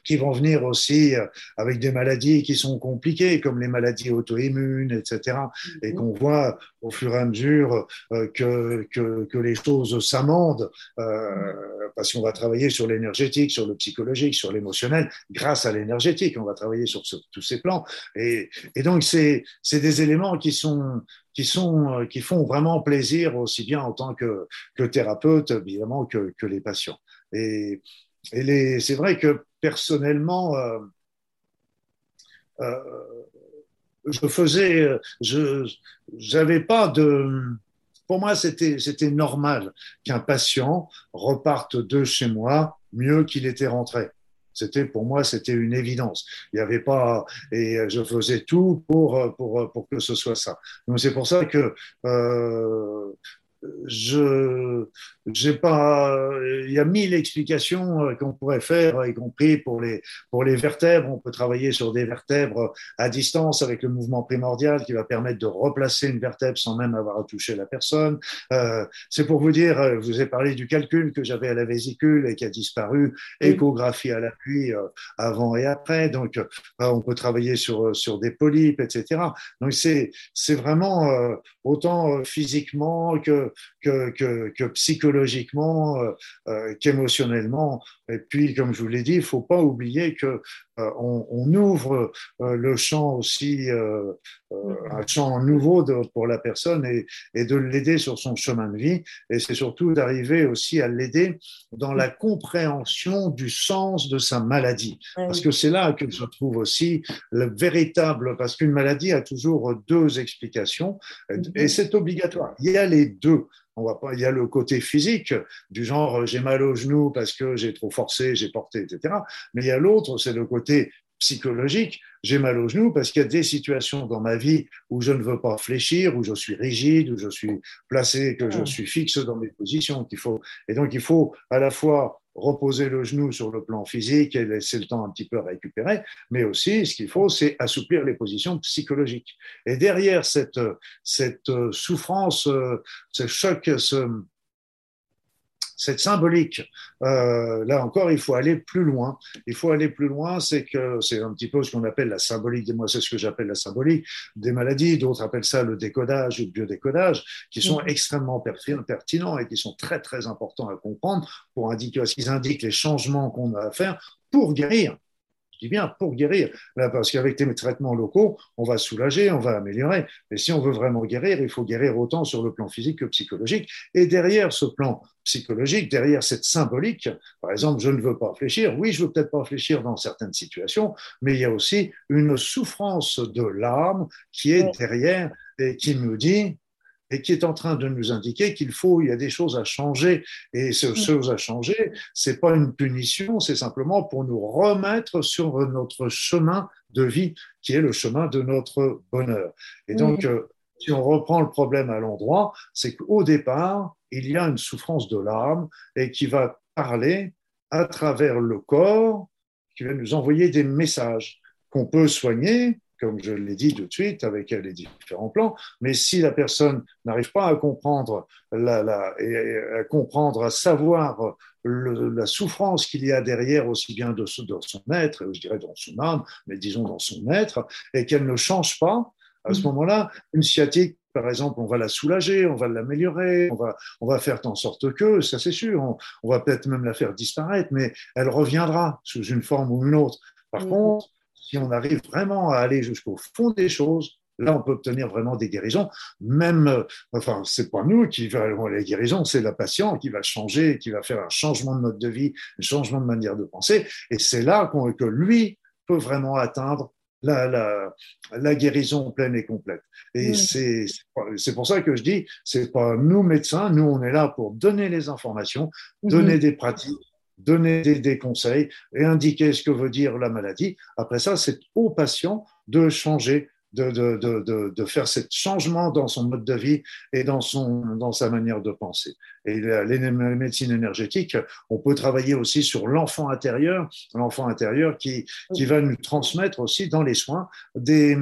Euh, qui vont venir aussi euh, avec des maladies qui sont compliquées, comme les maladies auto-immunes, etc. Et mhm. qu'on voit au fur et à mesure euh, que, que, que les choses s'amendent, euh, parce qu'on va travailler sur l'énergétique, sur le psychologique, sur l'émotionnel, grâce à l'énergétique. On va travailler sur tous ces plans. Et, et donc, c'est des éléments qui sont, qui, sont, qui font vraiment plaisir, aussi bien en tant que, que thérapeute, évidemment, que, que les patients. Et, et c'est vrai que personnellement, euh, je faisais, je n'avais pas de. Pour moi, c'était normal qu'un patient reparte de chez moi mieux qu'il était rentré. C'était pour moi, c'était une évidence. Il n'y avait pas et je faisais tout pour pour pour que ce soit ça. Donc c'est pour ça que euh, je j'ai pas il y a mille explications euh, qu'on pourrait faire y compris pour les pour les vertèbres. On peut travailler sur des vertèbres à distance avec le mouvement primordial qui va permettre de replacer une vertèbre sans même avoir à toucher la personne. Euh, c'est pour vous dire euh, je vous ai parlé du calcul que j'avais à la vésicule et qui a disparu échographie à l'appui euh, avant et après. Donc euh, on peut travailler sur sur des polypes etc donc c'est c'est vraiment autant physiquement que que, que, psychologiquement, euh, euh, qu'émotionnellement. Et puis, comme je vous l'ai dit, il ne faut pas oublier que euh, on, ouvre le champ aussi, un champ nouveau pour la personne et, et de l'aider sur son chemin de vie. Et c'est surtout d'arriver aussi à l'aider dans la compréhension du sens de sa maladie. Parce que c'est là que je trouve aussi le véritable, parce qu'une maladie a toujours deux explications et c'est obligatoire. Il y a les deux. On va pas, il y a le côté physique, du genre j'ai mal au genou parce que j'ai trop forcé, j'ai porté, etc. Mais il y a l'autre, c'est le côté psychologique. J'ai mal au genou parce qu'il y a des situations dans ma vie où je ne veux pas fléchir, où je suis rigide, où je suis placé, que je suis fixe dans mes positions. Qu'il faut, et donc il faut à la fois reposer le genou sur le plan physique et laisser le temps un petit peu à récupérer, mais aussi ce qu'il faut, c'est assouplir les positions psychologiques. Et derrière cette, cette souffrance, ce choc, ce, cette symbolique, euh, là encore, il faut aller plus loin. Il faut aller plus loin, c'est que c'est un petit peu ce qu'on appelle la symbolique, moi c'est ce que j'appelle la symbolique des maladies, d'autres appellent ça le décodage ou le biodécodage, qui sont mmh. extrêmement pertinents et qui sont très très importants à comprendre pour indiquer, parce qu'ils indiquent les changements qu'on a à faire pour guérir dis bien pour guérir. parce qu'avec les traitements locaux, on va soulager, on va améliorer. Mais si on veut vraiment guérir, il faut guérir autant sur le plan physique que psychologique. Et derrière ce plan psychologique, derrière cette symbolique, par exemple, je ne veux pas réfléchir. Oui, je veux peut-être pas réfléchir dans certaines situations, mais il y a aussi une souffrance de l'âme qui est derrière et qui nous dit et qui est en train de nous indiquer qu'il faut, il y a des choses à changer. Et ces choses à changer, c'est pas une punition, c'est simplement pour nous remettre sur notre chemin de vie, qui est le chemin de notre bonheur. Et donc, euh, si on reprend le problème à l'endroit, c'est qu'au départ, il y a une souffrance de l'âme et qui va parler à travers le corps, qui va nous envoyer des messages qu'on peut soigner, comme je l'ai dit tout de suite, avec les différents plans. Mais si la personne n'arrive pas à comprendre, la, la, à comprendre, à savoir la souffrance qu'il y a derrière, aussi bien de, de, son être, je dirais dans son âme, mais disons dans son être, et qu'elle ne change pas, à ce mm. moment-là, une sciatique, par exemple, on va la soulager, on va l'améliorer, on va, on va faire en sorte que, ça c'est sûr, on, on va peut-être même la faire disparaître, mais elle reviendra sous une forme ou une autre. Par contre, si on arrive vraiment à aller jusqu'au fond des choses, là, on peut obtenir vraiment des guérisons. Même, euh, enfin, c'est pas nous qui allons les guérisons, c'est la patient qui va changer, qui va faire un changement de mode de vie, un changement de manière de penser. Et c'est là que lui peut vraiment atteindre la, la, la, guérison pleine et complète. Et c'est c'est pour ça que je dis, c'est pas nous médecins, nous on est là pour donner les informations, donner mm-hmm. des pratiques, donner des, conseils et indiquer ce que veut dire la maladie. Après ça, c'est au patient de changer, de, de, de, de, faire ce changement dans son mode de vie et dans, son, dans sa manière de penser. Et la, les médecines énergétiques, on peut travailler aussi sur l'enfant intérieur, l'enfant intérieur qui, qui va nous transmettre aussi dans les soins des,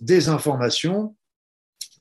des informations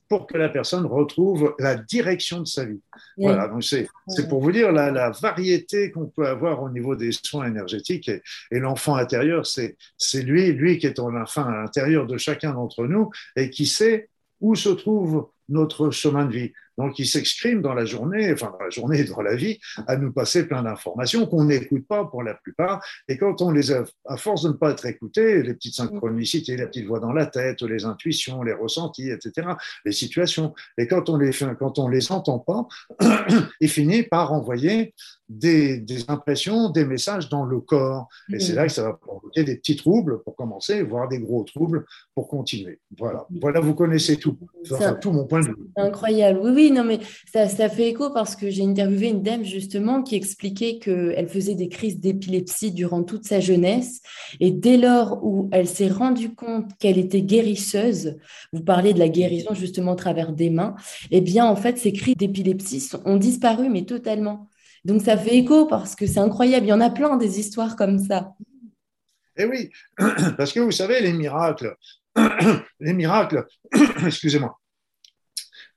pour que la personne retrouve la direction de sa vie. Voilà, donc c'est pour vous dire la, la variété qu'on peut avoir au niveau des soins énergétiques et, et l'enfant intérieur, c'est lui, lui qui est en l'enfant à l'intérieur de chacun d'entre nous et qui sait où se trouve notre chemin de vie. Donc, il s'exprime dans la journée, enfin dans la journée, dans la vie, à nous passer plein d'informations qu'on n'écoute pas pour la plupart. Et quand on les a, à force de ne pas être écouté, les petites synchronicités, la petite voix dans la tête, les intuitions, les ressentis, etc., les situations. Et quand on les, quand on les entend pas, il finit par envoyer des, impressions, des messages dans le corps. Et c'est là que ça va provoquer des petits troubles pour commencer, voire des gros troubles pour continuer. Voilà, voilà vous connaissez tout. Enfin, tout mon point de vue. Incroyable. Oui, oui, non, mais ça, ça fait écho parce que j'ai interviewé une dame justement qui expliquait qu'elle faisait des crises d'épilepsie durant toute sa jeunesse. Et dès lors où elle s'est rendue compte qu'elle était guérisseuse, vous parlez de la guérison justement à travers des mains, eh bien, en fait, ces crises d'épilepsie ont disparu, mais totalement. Donc ça fait écho parce que c'est incroyable. Il y en a plein des histoires comme ça. Eh oui, parce que vous savez, les miracles, les miracles, excusez-moi,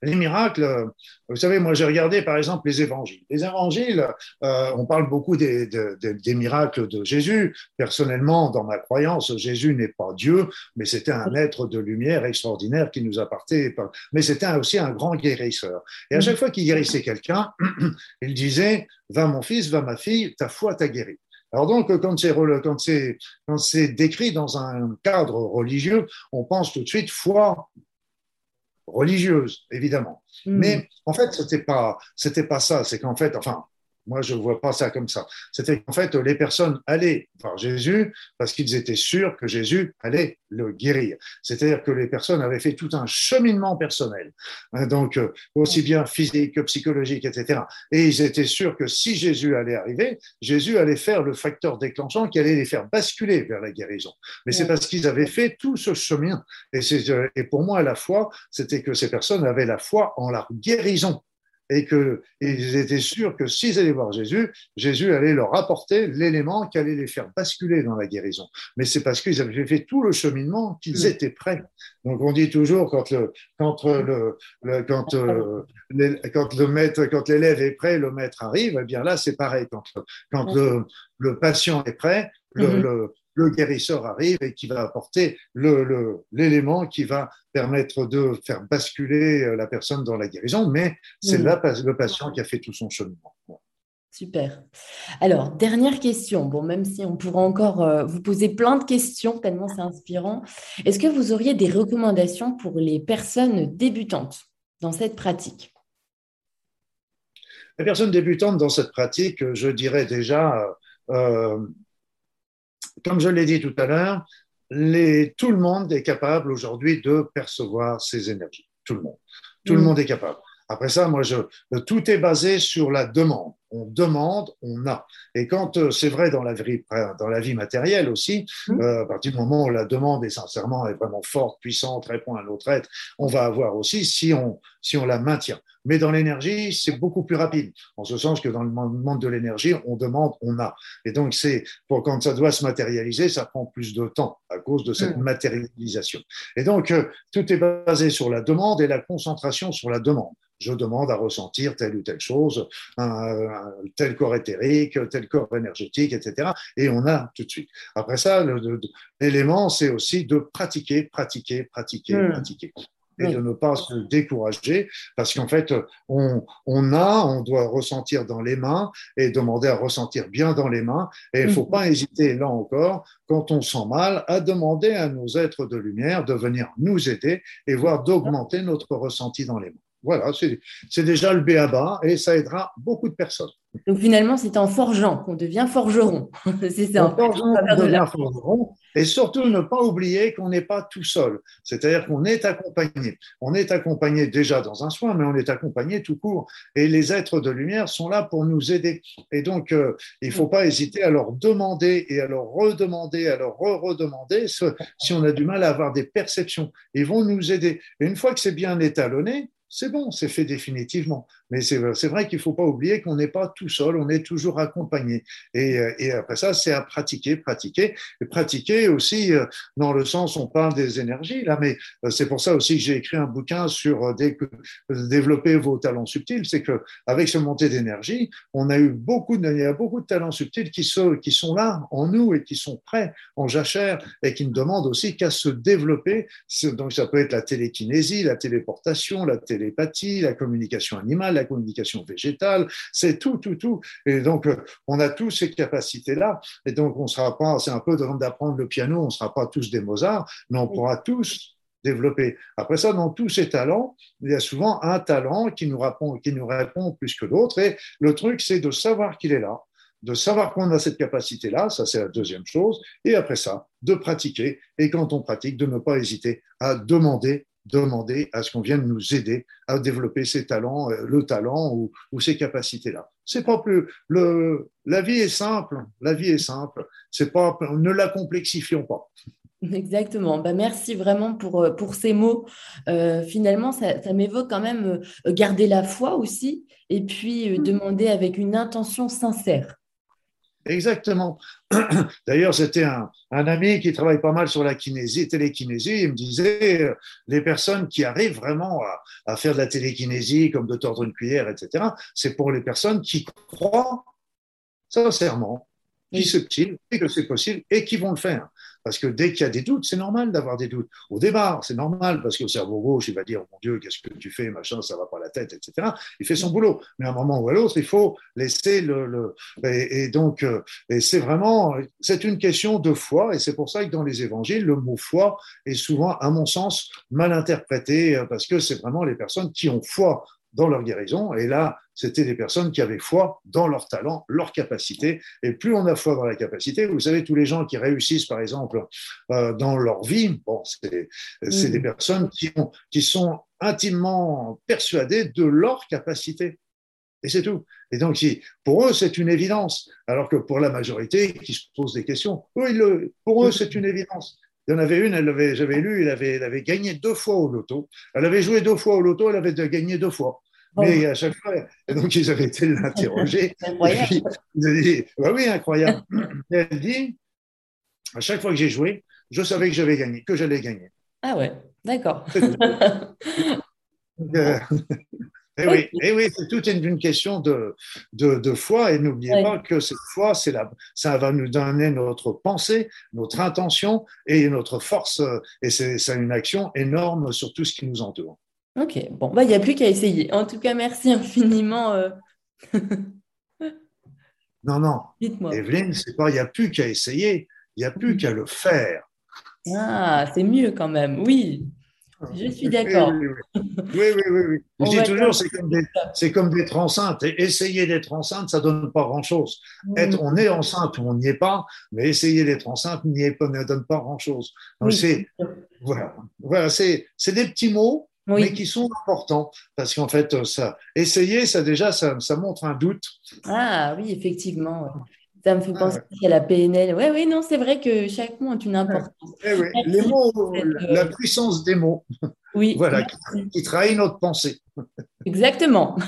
les miracles, vous savez, moi j'ai regardé par exemple les évangiles. Les évangiles, euh, on parle beaucoup des, des, miracles de Jésus. Personnellement, dans ma croyance, Jésus n'est pas Dieu, mais c'était un être de lumière extraordinaire qui nous appartait. Mais c'était aussi un grand guérisseur. Et à chaque fois qu'il guérissait quelqu'un, il disait, va mon fils, va ma fille, ta foi t'a guéri. Alors donc, quand c'est, quand c'est décrit dans un cadre religieux, on pense tout de suite foi, religieuse, évidemment. Hmm. Mais en fait, c'était pas, c'était pas ça. C'est qu'en fait, enfin, moi, je ne vois pas ça comme ça. C'était qu'en fait, les personnes allaient voir Jésus parce qu'ils étaient sûrs que Jésus allait le guérir. C'est-à-dire que les personnes avaient fait tout un cheminement personnel, hein, donc euh, aussi bien physique que psychologique, etc. Et ils étaient sûrs que si Jésus allait arriver, Jésus allait faire le facteur déclenchant qui allait les faire basculer vers la guérison. Mais c'est parce qu'ils avaient fait tout ce chemin. Et, euh, et pour moi, la foi, c'était que ces personnes avaient la foi en la guérison et qu'ils étaient sûrs que s'ils allaient voir Jésus, Jésus allait leur apporter l'élément qui allait les faire basculer dans la guérison. Mais c'est parce qu'ils avaient fait tout le cheminement qu'ils étaient prêts. Donc on dit toujours quand le quand le, quand euh, quand le maître quand l'élève est prêt, le maître arrive. Eh bien là c'est pareil quand quand le, le patient est prêt, le, mm-hmm le guérisseur arrive et qui va apporter l'élément qui va permettre de faire basculer euh, la personne dans la guérison, mais c'est mmh. le patient qui a fait tout son cheminement. Super. Alors, dernière question. Bon, même si on pourra encore euh, vous poser plein de questions, tellement c'est inspirant. Est-ce que vous auriez des recommandations pour les personnes débutantes dans cette pratique? Les personnes débutantes dans cette pratique, je dirais déjà, euh, comme je l'ai dit tout à l'heure, tout le monde est capable aujourd'hui de percevoir ces énergies. Tout le monde. Tout le mm. monde est capable. Après ça, moi, je, tout est basé sur la demande. On demande, on a. Et quand euh, c'est vrai dans la vie, dans la vie matérielle aussi, mmh. euh, à partir du moment où la demande est sincèrement est vraiment forte, puissante, répond à notre être, on va avoir aussi si on, si on la maintient. Mais dans l'énergie, c'est beaucoup plus rapide. En ce sens que dans le monde de l'énergie, on demande, on a. Et donc, c'est pour quand ça doit se matérialiser, ça prend plus de temps à cause de cette mmh. matérialisation. Et donc, euh, tout est basé sur la demande et la concentration sur la demande je demande à ressentir telle ou telle chose, un, tel corps éthérique, tel corps énergétique, etc. Et on a tout de suite. Après ça, l'élément, c'est aussi de pratiquer, pratiquer, pratiquer, hmm. pratiquer. Et de ne pas se décourager, parce qu'en fait, on, on, a, on doit ressentir dans les mains et demander à ressentir bien dans les mains. Et il ne faut hmm. pas hésiter, là encore, quand on sent mal, à demander à nos êtres de lumière de venir nous aider et voire d'augmenter notre ressenti dans les mains. Voilà, c'est déjà le BABA et ça aidera beaucoup de personnes. Donc finalement, c'est en forgeant qu'on devient forgeron. c'est ça. En forgeant qu'on devient forgeron. Et surtout, ne pas oublier qu'on n'est pas tout seul. C'est-à-dire qu'on est accompagné. On est accompagné déjà dans un soin, mais on est accompagné tout court. Et les êtres de lumière sont là pour nous aider. Et donc, euh, il ne faut pas hésiter à leur demander et à leur redemander, à leur re-redemander si on a du mal à avoir des perceptions. Ils vont nous aider. Et une fois que c'est bien étalonné, c'est bon, c'est fait définitivement. Mais c'est vrai qu'il ne faut pas oublier qu'on n'est pas tout seul, on est toujours accompagné. Et, euh, après ça, c'est à pratiquer, pratiquer. Et pratiquer aussi, euh, dans le sens, on parle des énergies, là, mais euh, c'est pour ça aussi que j'ai écrit un bouquin sur développer vos talents subtils. C'est qu'avec ce montée d'énergie, on a eu beaucoup il y a beaucoup de talents subtils qui sont, qui sont là, en nous, et qui sont prêts, en jachère, et qui ne demandent aussi qu'à se développer. Donc, ça peut être la télékinésie, la téléportation, la télé télépathie, la communication animale, la communication végétale, c'est tout, tout, tout. Et donc, euh, on a tous ces capacités-là. Et donc, on sera pas, c'est un peu d'apprendre le piano, on ne sera pas tous des Mozart, mais on pourra tous développer. Après ça, dans tous ces talents, il y a souvent un talent qui nous répond, qui nous répond plus que d'autres. Et le truc, c'est de savoir qu'il est là, de savoir qu'on a cette capacité-là, ça c'est la deuxième chose, et après ça, de pratiquer, et quand on pratique, de ne pas hésiter à demander demander à ce qu'on vienne nous aider à développer ces talents, euh, le talent ou, ou ces capacités-là. C'est pas plus le, la vie est simple, la vie est simple. C'est pas, ne la complexifions pas. Exactement. Bah, merci vraiment pour, euh, pour ces mots. Euh, finalement, ça, ça m'évoque quand même garder la foi aussi et puis mmh. demander avec une intention sincère. Exactement. D'ailleurs, c'était un, un, ami qui travaille pas mal sur la kinésie, télékinésie. Il me disait, euh, les personnes qui arrivent vraiment à, à, faire de la télékinésie, comme de tordre une cuillère, etc., c'est pour les personnes qui croient sincèrement, qui se et que c'est possible et qui vont le faire. Parce que dès qu'il y a des doutes, c'est normal d'avoir des doutes. Au départ, c'est normal parce que le cerveau gauche, il va dire, mon Dieu, qu'est-ce que tu fais, machin, ça va pas la tête, etc. Il fait son boulot. Mais à un moment ou à l'autre, il faut laisser le, et, et, donc, euh, et c'est vraiment, c'est une question de foi et c'est pour ça que dans les évangiles, le mot foi est souvent, à mon sens, mal interprété euh, parce que c'est vraiment les personnes qui ont foi dans leur guérison. Et là, c'était des personnes qui avaient foi dans leur talent, leur capacité. Et plus on a foi dans la capacité, vous savez, tous les gens qui réussissent, par exemple, euh, dans leur vie, bon, c'est mmh. des personnes qui, ont, qui sont intimement persuadées de leur capacité. Et c'est tout. Et donc, pour eux, c'est une évidence. Alors que pour la majorité qui se pose des questions, le, pour eux, c'est une évidence. Il y en avait une, elle avait, j'avais lu, elle avait, elle avait gagné deux fois au loto. Elle avait joué deux fois au loto, elle avait gagné deux fois. Oh. Mais à chaque fois, donc ils avaient été l'interroger. Ils dit, bah oui, incroyable. Et elle dit, à chaque fois que j'ai joué, je savais que j'avais gagné, que j'allais gagner. Ah ouais, d'accord. Et eh oui, et eh oui c'est toute une, question de, de, de foi. Et n'oubliez pas que cette foi, c'est la, ça va nous donner notre pensée, notre intention et notre force. Et c'est une action énorme sur tout ce qui nous entoure. Ok, bon, bah, il n'y a plus qu'à essayer. En tout cas, merci infiniment. Euh. non, non. Dites-moi. Evelyne, c'est pas il n'y a plus qu'à essayer, il n'y a plus qu'à le faire. Ah, c'est mieux quand même, oui. Je suis d'accord. Oui, oui, oui. oui, Je dis toujours, c'est comme, des, comme d'être enceinte. Et essayer d'être enceinte, ça ne donne pas grand-chose. On est enceinte ou on n'y est pas, mais essayer d'être enceinte n'y pas, ne donne pas grand-chose. Donc, c'est, voilà, voilà c'est, c'est des petits mots, mais qui sont importants. Parce qu'en fait, ça, essayer, ça déjà, ça, ça montre un doute. Ah oui, effectivement. Ça me fait penser à la PNL. Oui, oui, non, c'est vrai que chaque mot a une importance. Eh Les mots, la puissance des mots. Oui. voilà, qui, qui trahit notre pensée. Exactement.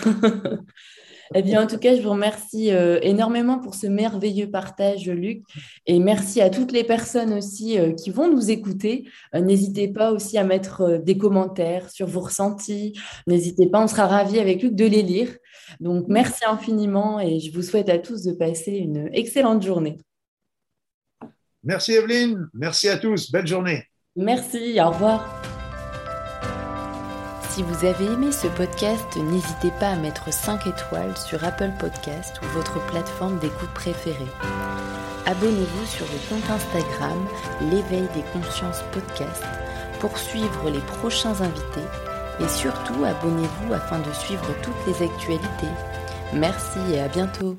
Eh bien, en tout cas, je vous remercie euh, énormément pour ce merveilleux partage, Luc. Et merci à toutes les personnes aussi euh, qui vont nous écouter. Euh, n'hésitez pas aussi à mettre des commentaires sur vos ressentis. N'hésitez pas, on sera ravis avec Luc de les lire. Donc, merci infiniment et je vous souhaite à tous de passer une excellente journée. Merci Evelyne, merci à tous, belle journée. Merci, au revoir. Si vous avez aimé ce podcast, n'hésitez pas à mettre 5 étoiles sur Apple Podcast ou votre plateforme d'écoute préférée. Abonnez-vous sur le compte Instagram L'éveil des consciences podcast pour suivre les prochains invités et surtout abonnez-vous afin de suivre toutes les actualités. Merci et à bientôt